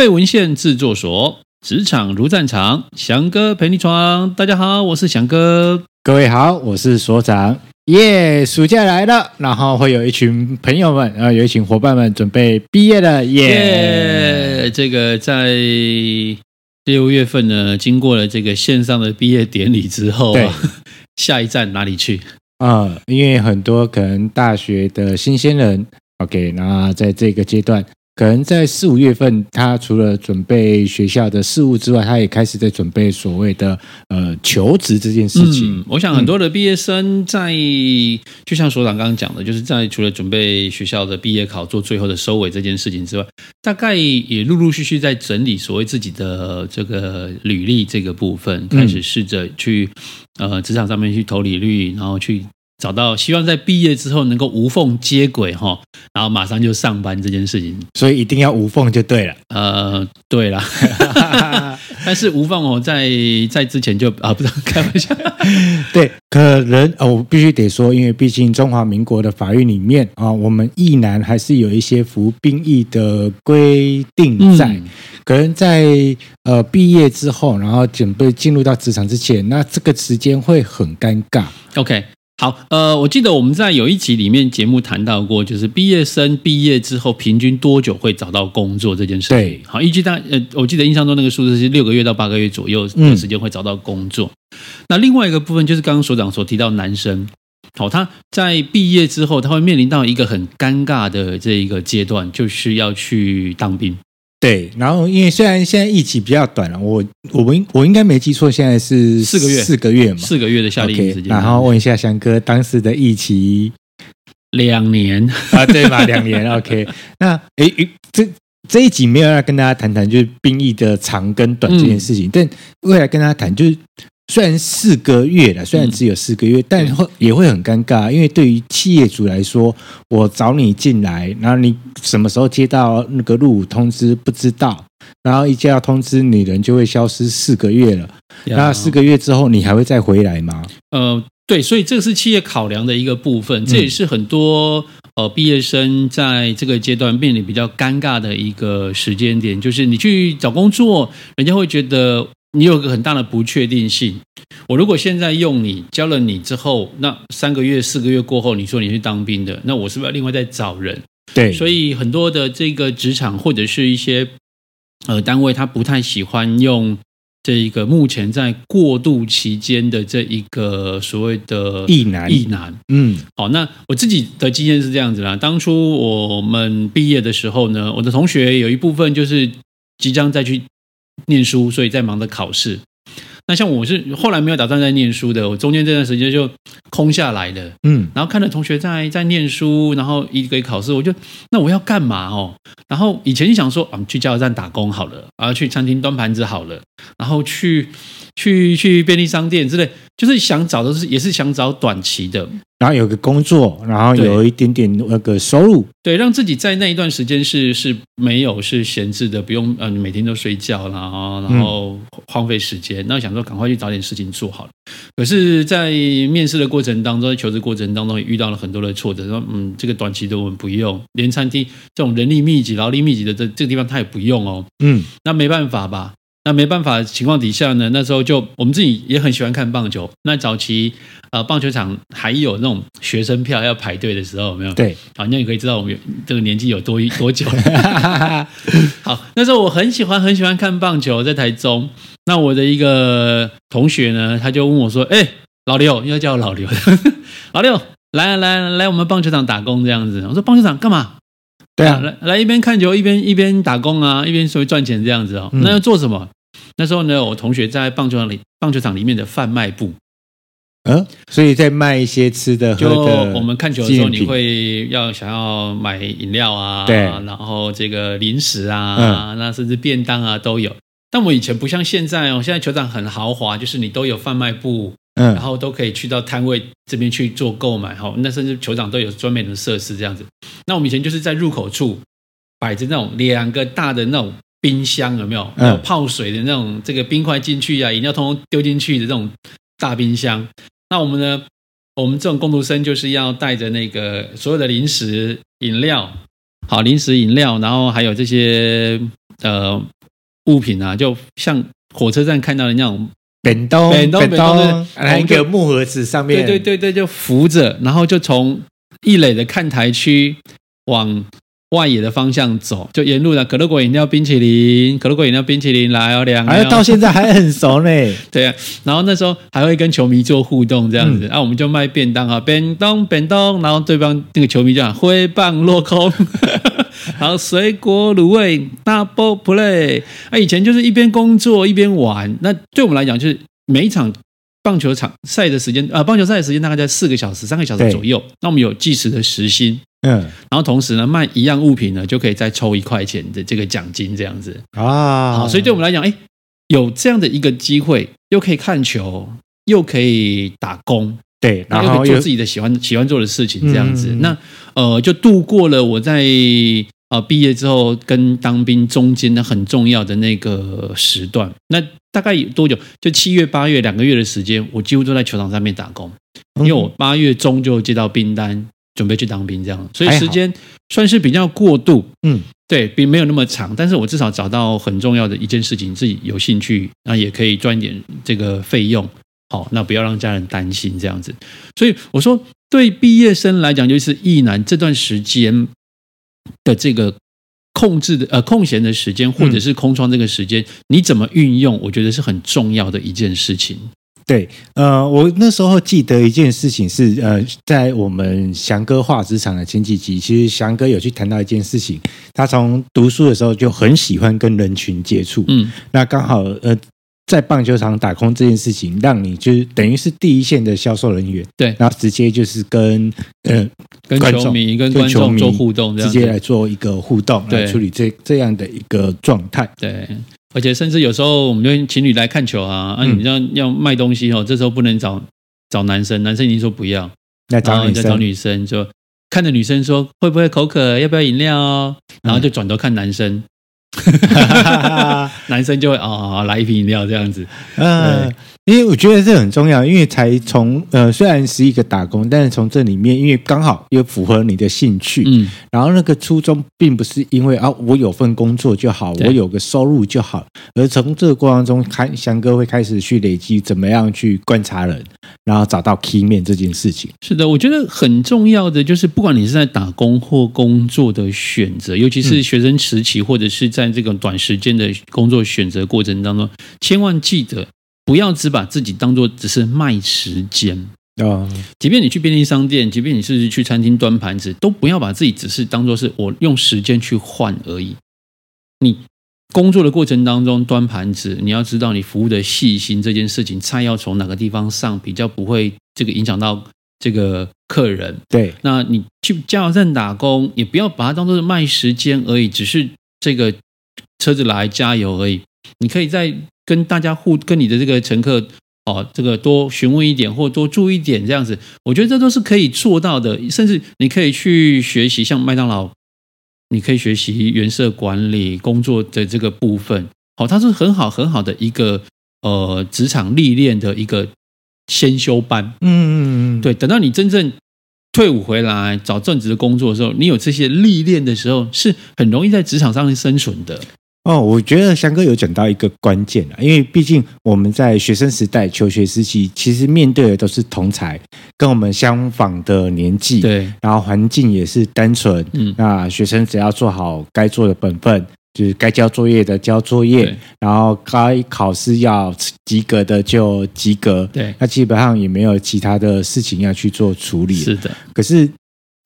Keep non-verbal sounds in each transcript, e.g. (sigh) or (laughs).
废文献制作所，职场如战场，翔哥陪你闯。大家好，我是翔哥。各位好，我是所长。耶，暑假来了，然后会有一群朋友们，然后有一群伙伴们准备毕业了。耶，这个在六月份呢，经过了这个线上的毕业典礼之后，对，(laughs) 下一站哪里去？啊、嗯，因为很多可能大学的新鲜人，OK，那在这个阶段。可能在四五月份，他除了准备学校的事务之外，他也开始在准备所谓的呃求职这件事情。嗯，我想很多的毕业生在，就像所长刚刚讲的，就是在除了准备学校的毕业考、做最后的收尾这件事情之外，大概也陆陆续续在整理所谓自己的这个履历这个部分，开始试着去呃职场上面去投履历，然后去。找到希望在毕业之后能够无缝接轨哈，然后马上就上班这件事情，所以一定要无缝就对了。呃，对了，(laughs) 但是无缝哦，在在之前就啊，不知道开玩笑。(laughs) 对，可能哦，我必须得说，因为毕竟中华民国的法律里面啊，我们役男还是有一些服兵役的规定在。嗯、可能在呃毕业之后，然后准备进入到职场之前，那这个时间会很尴尬。OK。好，呃，我记得我们在有一集里面节目谈到过，就是毕业生毕业之后平均多久会找到工作这件事。对，好，依据大，呃，我记得印象中那个数字是六个月到八个月左右的时间会找到工作。嗯、那另外一个部分就是刚刚所长所提到，男生，好，他在毕业之后，他会面临到一个很尴尬的这一个阶段，就是要去当兵。对，然后因为虽然现在疫情比较短了，我我们我应该没记错，现在是四个月，四个月嘛，四个月的夏令营时间。然后问一下翔哥，当时的疫情两年啊，对吧？两年。(laughs) OK，那诶诶，这这一集没有要跟大家谈谈就是兵役的长跟短这件事情，嗯、但未来跟大家谈就是。虽然四个月了，虽然只有四个月，嗯、但会也会很尴尬，因为对于企业主来说，我找你进来，然后你什么时候接到那个入伍通知不知道，然后一接到通知，你人就会消失四个月了。那四个月之后，你还会再回来吗？呃，对，所以这个是企业考量的一个部分，这也是很多呃毕业生在这个阶段面临比较尴尬的一个时间点，就是你去找工作，人家会觉得。你有个很大的不确定性。我如果现在用你教了你之后，那三个月、四个月过后，你说你去当兵的，那我是不是要另外再找人？对，所以很多的这个职场或者是一些呃单位，他不太喜欢用这一个目前在过渡期间的这一个所谓的役男。役男，嗯，好，那我自己的经验是这样子啦。当初我们毕业的时候呢，我的同学有一部分就是即将再去。念书，所以在忙着考试。那像我是后来没有打算再念书的，我中间这段时间就空下来了。嗯，然后看着同学在在念书，然后一个考试，我就那我要干嘛哦？然后以前就想说啊，去加油站打工好了，啊，去餐厅端盘子好了，然后去去去便利商店之类，就是想找的是也是想找短期的。然后有个工作，然后有一点点那个收入，对，让自己在那一段时间是是没有是闲置的，不用呃每天都睡觉啦，然后荒废时间。那想说赶快去找点事情做好了。可是，在面试的过程当中，在求职过程当中，也遇到了很多的挫折。说嗯，这个短期的我们不用，连餐厅这种人力密集、劳力密集的这这个地方他也不用哦。嗯，那没办法吧？那没办法的情况底下呢，那时候就我们自己也很喜欢看棒球。那早期。呃，棒球场还有那种学生票要排队的时候，有没有？对，好，那你可以知道我们这个年纪有多多久。(laughs) 好，那时候我很喜欢很喜欢看棒球，在台中。那我的一个同学呢，他就问我说：“哎，老刘，要叫我老刘，(laughs) 老刘，来来来，我们棒球场打工这样子。”我说：“棒球场干嘛？”对啊，来来一边看球一边一边打工啊，一边所谓赚钱这样子哦。嗯、那要做什么？那时候呢，我同学在棒球场里棒球场里面的贩卖部。嗯，所以在卖一些吃的、喝的。就我们看球的时候，你会要想要买饮料啊，对，然后这个零食啊，嗯、那甚至便当啊都有。但我以前不像现在哦，现在球场很豪华，就是你都有贩卖部，嗯，然后都可以去到摊位这边去做购买哈。那甚至球场都有专门的设施这样子。那我们以前就是在入口处摆着那种两个大的那种冰箱，有没有？有泡水的那种，这个冰块进去啊，饮料通通丢进去的这种。大冰箱，那我们呢？我们这种工读生就是要带着那个所有的零食、饮料，好，零食、饮料，然后还有这些呃物品啊，就像火车站看到的那种扁刀，扁刀，扁刀，来一个木盒子上面，对对对对，就扶着，然后就从一垒的看台区往。外野的方向走，就沿路的可乐果饮料、冰淇淋，可乐果饮料、冰淇淋来哦，两，还到现在还很熟呢。(laughs) 对啊，然后那时候还会跟球迷做互动，这样子，啊、我们就卖便当啊，便当便当，然后对方那个球迷就喊挥棒落空，(laughs) 然后水果卤味 double play，啊，以前就是一边工作一边玩，那对我们来讲就是每一场棒球场赛的时间啊，棒球赛的时间大概在四个小时、三个小时左右，那我们有计时的时薪。嗯，然后同时呢，卖一样物品呢，就可以再抽一块钱的这个奖金，这样子啊。好，所以对我们来讲，哎，有这样的一个机会，又可以看球，又可以打工，对，然后又可以做自己的喜欢喜欢做的事情，这样子。嗯、那呃，就度过了我在呃毕业之后跟当兵中间的很重要的那个时段。那大概有多久？就七月、八月两个月的时间，我几乎都在球场上面打工，因为我八月中就接到兵单。准备去当兵，这样，所以时间算是比较过渡，嗯，对，并没有那么长，但是我至少找到很重要的一件事情，自己有兴趣，那也可以赚一点这个费用，好，那不要让家人担心这样子。所以我说，对毕业生来讲，就是役男这段时间的这个控制的呃空闲的时间，或者是空窗这个时间，你怎么运用，我觉得是很重要的一件事情。对，呃，我那时候记得一件事情是，呃，在我们翔哥画职场的前几集，其实翔哥有去谈到一件事情，他从读书的时候就很喜欢跟人群接触，嗯，那刚好，呃，在棒球场打工这件事情，让你就是等于是第一线的销售人员，对，然后直接就是跟呃跟球迷跟观众做互动，直接来做一个互动，来处理这这样的一个状态，对。而且甚至有时候我们就情侣来看球啊，啊，你要要卖东西哦，这时候不能找找男生，男生已经说不要，那找女生，找女生就看着女生说会不会口渴，要不要饮料？哦，然后就转头看男生，男生就会哦来一瓶饮料这样子，嗯。因为我觉得这很重要，因为才从呃虽然是一个打工，但是从这里面，因为刚好又符合你的兴趣，嗯，然后那个初衷并不是因为啊我有份工作就好，我有个收入就好，而从这个过程中，开翔哥会开始去累积怎么样去观察人，然后找到 key 面这件事情。是的，我觉得很重要的就是，不管你是在打工或工作的选择，尤其是学生时期，或者是在这个短时间的工作选择过程当中，千万记得。不要只把自己当做只是卖时间啊！即便你去便利商店，即便你是去餐厅端盘子，都不要把自己只是当做是我用时间去换而已。你工作的过程当中端盘子，你要知道你服务的细心这件事情，菜要从哪个地方上，比较不会这个影响到这个客人。对，那你去加油站打工，也不要把它当做是卖时间而已，只是这个车子来加油而已。你可以在跟大家互跟你的这个乘客哦，这个多询问一点或多注意一点这样子，我觉得这都是可以做到的。甚至你可以去学习，像麦当劳，你可以学习原社管理工作的这个部分。好，它是很好很好的一个呃职场历练的一个先修班。嗯嗯嗯，对，等到你真正退伍回来找正职的工作的时候，你有这些历练的时候，是很容易在职场上生存的。哦，我觉得翔哥有讲到一个关键啊，因为毕竟我们在学生时代、求学时期，其实面对的都是同才，跟我们相仿的年纪，对，然后环境也是单纯，嗯，那学生只要做好该做的本分，就是该交作业的交作业，然后该考试要及格的就及格，对，那基本上也没有其他的事情要去做处理，是的。可是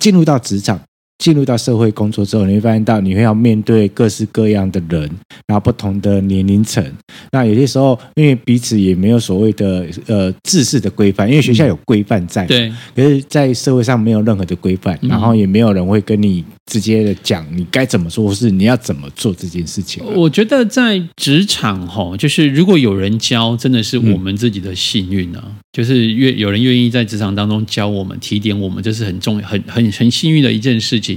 进入到职场。进入到社会工作之后，你会发现到你会要面对各式各样的人，然后不同的年龄层。那有些时候，因为彼此也没有所谓的呃制式的规范，因为学校有规范在，对。可是，在社会上没有任何的规范，然后也没有人会跟你直接的讲你该怎么做，或是你要怎么做这件事情。我觉得在职场哈，就是如果有人教，真的是我们自己的幸运啊。就是愿有人愿意在职场当中教我们、提点我们，这是很重要、很很很幸运的一件事情。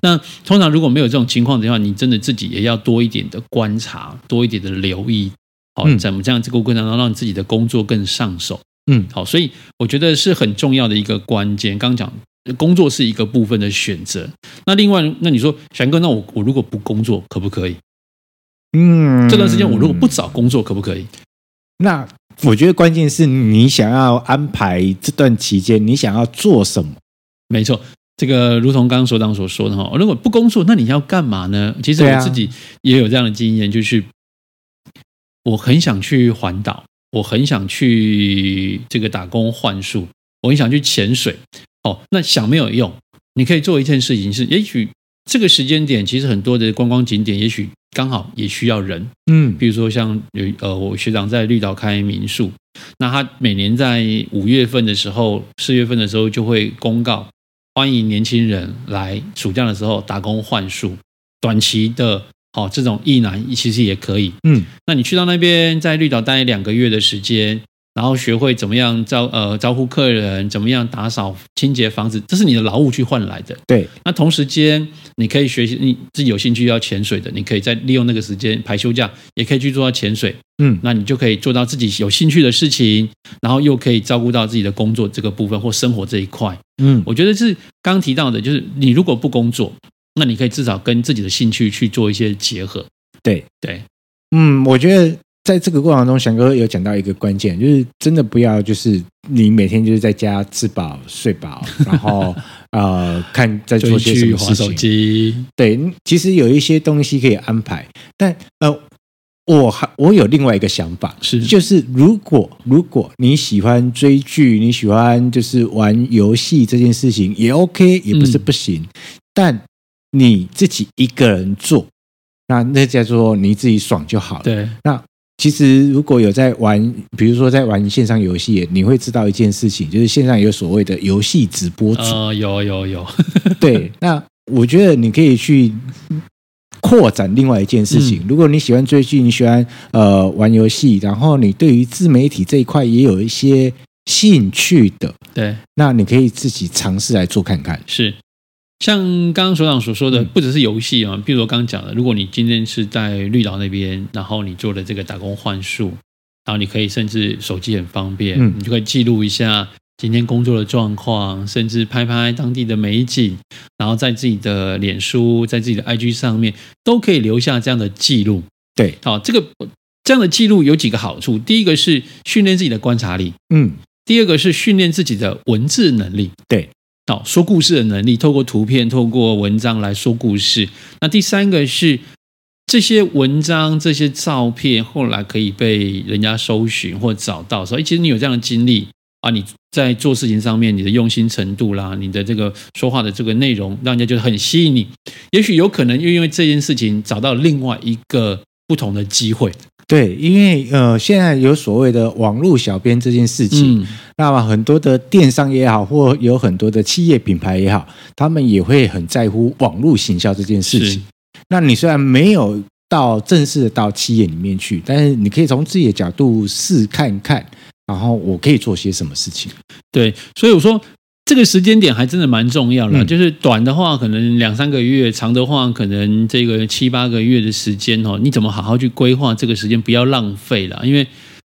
那通常如果没有这种情况的话，你真的自己也要多一点的观察，多一点的留意，好，怎么这样这个过程当中让自己的工作更上手？嗯，好，所以我觉得是很重要的一个关键。刚讲工作是一个部分的选择，那另外，那你说翔哥，那我我如果不工作可不可以？嗯，这段时间我如果不找工作，可不可以？那我觉得关键是你想要安排这段期间，你想要做什么？没错，这个如同刚刚所长所说的哈，如果不工作，那你要干嘛呢？其实我自己也有这样的经验，就是我很想去环岛，我很想去这个打工换宿，我很想去潜水。哦，那想没有用，你可以做一件事情是，也许这个时间点，其实很多的观光景点，也许刚好也需要人。嗯，比如说像有呃，我学长在绿岛开民宿，那他每年在五月份的时候、四月份的时候就会公告，欢迎年轻人来暑假的时候打工换宿，短期的，哦，这种役男其实也可以。嗯，那你去到那边，在绿岛待两个月的时间。然后学会怎么样招呃招呼客人，怎么样打扫清洁房子，这是你的劳务去换来的。对，那同时间你可以学习，你自己有兴趣要潜水的，你可以再利用那个时间排休假，也可以去做到潜水。嗯，那你就可以做到自己有兴趣的事情，然后又可以照顾到自己的工作这个部分或生活这一块。嗯，我觉得是刚刚提到的，就是你如果不工作，那你可以至少跟自己的兴趣去做一些结合。对对，嗯，我觉得。在这个过程中，翔哥有讲到一个关键，就是真的不要，就是你每天就是在家吃饱睡饱，然后呃看在做些什么事 (laughs) 手机。对，其实有一些东西可以安排，但呃，我还我有另外一个想法，是就是如果如果你喜欢追剧，你喜欢就是玩游戏这件事情也 OK，也不是不行，嗯、但你自己一个人做，那那叫做你自己爽就好了。对，那。其实，如果有在玩，比如说在玩线上游戏，你会知道一件事情，就是线上有所谓的游戏直播主。呃，有有有。(laughs) 对，那我觉得你可以去扩展另外一件事情。嗯、如果你喜欢追剧，你喜欢呃玩游戏，然后你对于自媒体这一块也有一些兴趣的，对，那你可以自己尝试来做看看。是。像刚刚所长所说的，不只是游戏啊，比如我刚刚讲的，如果你今天是在绿岛那边，然后你做了这个打工换宿，然后你可以甚至手机很方便，你就可以记录一下今天工作的状况，甚至拍拍当地的美景，然后在自己的脸书、在自己的 IG 上面都可以留下这样的记录。对，好，这个这样的记录有几个好处，第一个是训练自己的观察力，嗯，第二个是训练自己的文字能力，对。好，说故事的能力，透过图片、透过文章来说故事。那第三个是这些文章、这些照片，后来可以被人家搜寻或找到。所以，其实你有这样的经历啊，你在做事情上面，你的用心程度啦，你的这个说话的这个内容，让人家就很吸引你。也许有可能又因为这件事情找到另外一个不同的机会。对，因为呃，现在有所谓的网络小编这件事情，嗯、那么很多的电商也好，或有很多的企业品牌也好，他们也会很在乎网络行销这件事情。那你虽然没有到正式的到企业里面去，但是你可以从自己的角度试看看，然后我可以做些什么事情。对，所以我说。这个时间点还真的蛮重要的，就是短的话可能两三个月，长的话可能这个七八个月的时间哦，你怎么好好去规划这个时间，不要浪费了。因为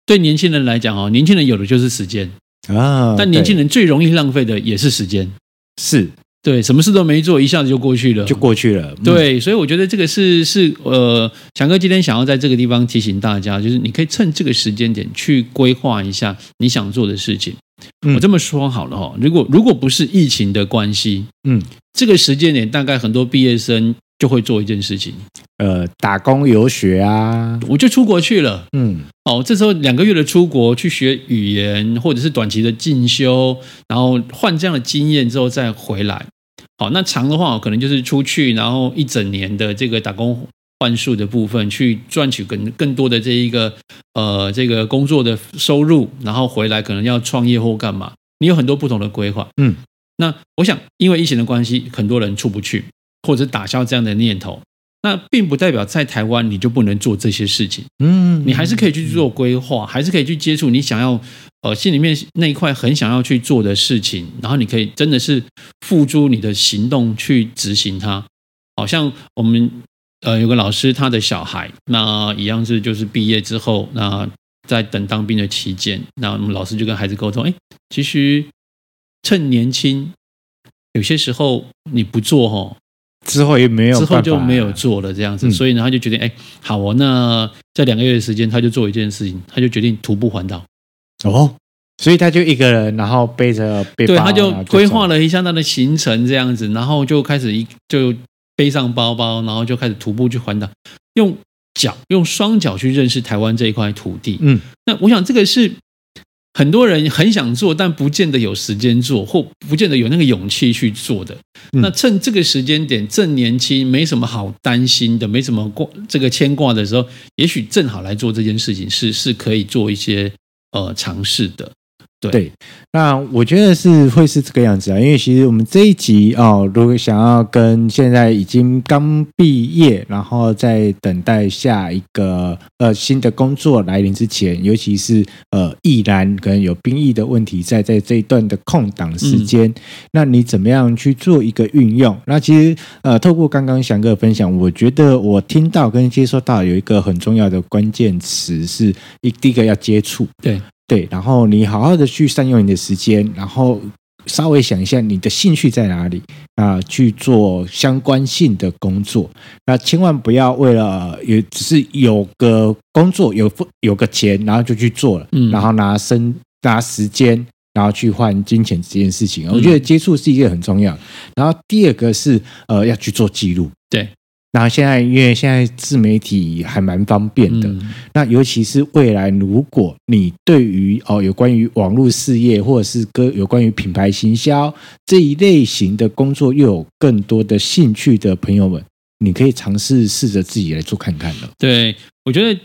对年轻人来讲哦，年轻人有的就是时间啊，但年轻人最容易浪费的也是时间，是对，什么事都没做，一下子就过去了，就过去了。对，所以我觉得这个是是呃，翔哥今天想要在这个地方提醒大家，就是你可以趁这个时间点去规划一下你想做的事情。我这么说好了哈，如果如果不是疫情的关系，嗯，这个时间点大概很多毕业生就会做一件事情，呃，打工游学啊，我就出国去了，嗯，哦，这时候两个月的出国去学语言，或者是短期的进修，然后换这样的经验之后再回来，好，那长的话可能就是出去，然后一整年的这个打工。换宿的部分去赚取更更多的这一个呃这个工作的收入，然后回来可能要创业或干嘛，你有很多不同的规划。嗯，那我想因为疫情的关系，很多人出不去，或者打消这样的念头。那并不代表在台湾你就不能做这些事情。嗯，你还是可以去做规划，还是可以去接触你想要呃心里面那一块很想要去做的事情，然后你可以真的是付诸你的行动去执行它。好像我们。呃，有个老师，他的小孩那一样是，就是毕业之后，那在等当兵的期间，那我们老师就跟孩子沟通，哎，其实趁年轻，有些时候你不做哈，之后也没有，之后就没有做了这样子，嗯、所以呢，他就决定，哎，好哦，那在两个月的时间，他就做一件事情，他就决定徒步环岛。哦，所以他就一个人，然后背着背包，对，他就规划了一下他的行程这样子，然后就开始一就背上包包，然后就开始徒步去环岛，用脚用双脚去认识台湾这一块土地。嗯，那我想这个是。很多人很想做，但不见得有时间做，或不见得有那个勇气去做的。嗯、那趁这个时间点正年轻，没什么好担心的，没什么挂这个牵挂的时候，也许正好来做这件事情，是是可以做一些呃尝试的。对，对，那我觉得是会是这个样子啊，因为其实我们这一集哦，如果想要跟现在已经刚毕业，然后在等待下一个呃新的工作来临之前，尤其是呃毅然可能有兵役的问题在在这一段的空档时间，嗯、那你怎么样去做一个运用？那其实呃，透过刚刚翔哥的分享，我觉得我听到跟接收到有一个很重要的关键词是一第一个要接触，对。对，然后你好好的去善用你的时间，然后稍微想一下你的兴趣在哪里啊，去做相关性的工作。那千万不要为了有只是有个工作有有个钱，然后就去做了，嗯，然后拿生拿时间，然后去换金钱这件事情。我觉得接触是一个很重要。然后第二个是呃要去做记录，对。然后现在，因为现在自媒体还蛮方便的，嗯、那尤其是未来，如果你对于哦有关于网络事业或者是跟有关于品牌行销这一类型的工作又有更多的兴趣的朋友们，你可以尝试试着自己来做看看了。对，我觉得，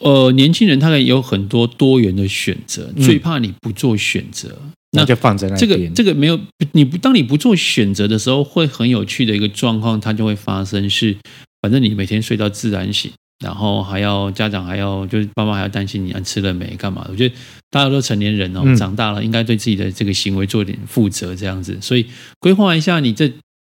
呃，年轻人他可以有很多多元的选择，嗯、最怕你不做选择。那就放在那边。这个这个没有你不当你不做选择的时候，会很有趣的一个状况，它就会发生是，反正你每天睡到自然醒，然后还要家长还要就是爸妈还要担心你吃了没干嘛。我觉得大家都成年人哦，长大了应该对自己的这个行为做点负责，这样子。所以规划一下你这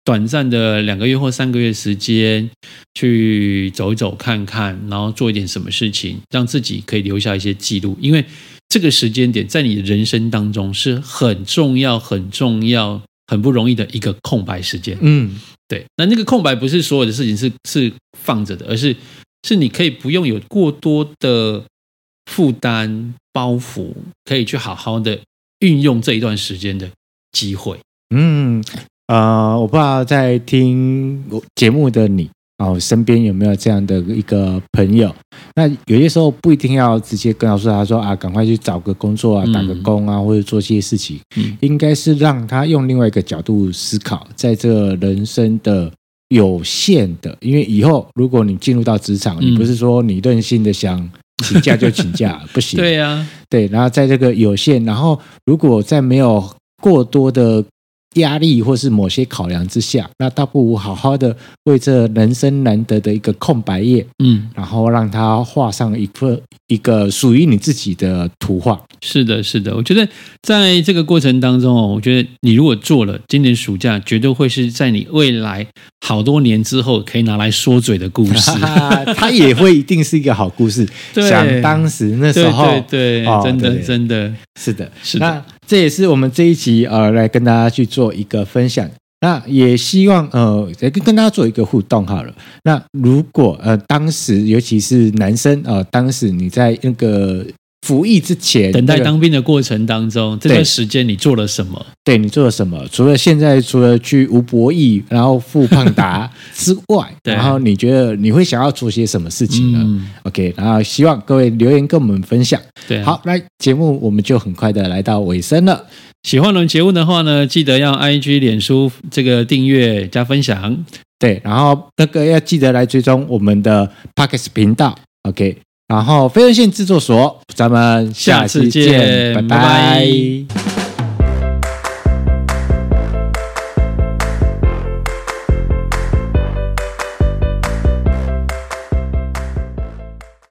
短暂的两个月或三个月时间，去走一走看看，然后做一点什么事情，让自己可以留下一些记录，因为。这个时间点在你的人生当中是很重要、很重要、很不容易的一个空白时间。嗯，对。那那个空白不是所有的事情是是放着的，而是是你可以不用有过多的负担包袱，可以去好好的运用这一段时间的机会。嗯，呃，我不知道在听节目的你。哦，身边有没有这样的一个朋友？那有些时候不一定要直接跟他说他说啊，赶快去找个工作啊，打个工啊，或者做些事情。嗯，应该是让他用另外一个角度思考，在这个人生的有限的，因为以后如果你进入到职场，你不是说你任性的想请假就请假，(laughs) 不行。对呀，对。然后在这个有限，然后如果在没有过多的。压力或是某些考量之下，那倒不如好好的为这人生难得的一个空白页，嗯，然后让它画上一个一个属于你自己的图画。是的，是的，我觉得在这个过程当中哦，我觉得你如果做了，今年暑假绝对会是在你未来好多年之后可以拿来说嘴的故事。(laughs) 它也会一定是一个好故事。(laughs) 对想当时那时候，对，对，对，哦、真的，真的是的，是的。那这也是我们这一集呃，来跟大家去做一个分享。那也希望呃，跟跟大家做一个互动好了。那如果呃，当时尤其是男生啊，当时你在那个。服役之前，等待当兵的过程当中，这段时间你做了什么？对，你做了什么？除了现在，除了去吴博义，然后赴胖达 (laughs) 之外，然后你觉得你会想要做些什么事情呢？嗯，OK，然后希望各位留言跟我们分享。对啊，好，来节目我们就很快的来到尾声了。喜欢我们节目的话呢，记得要 IG、脸书这个订阅加分享。对，然后那个要记得来追踪我们的 Podcast 频道。OK。然后，非人线制作所，咱们下次见，拜拜。拜拜。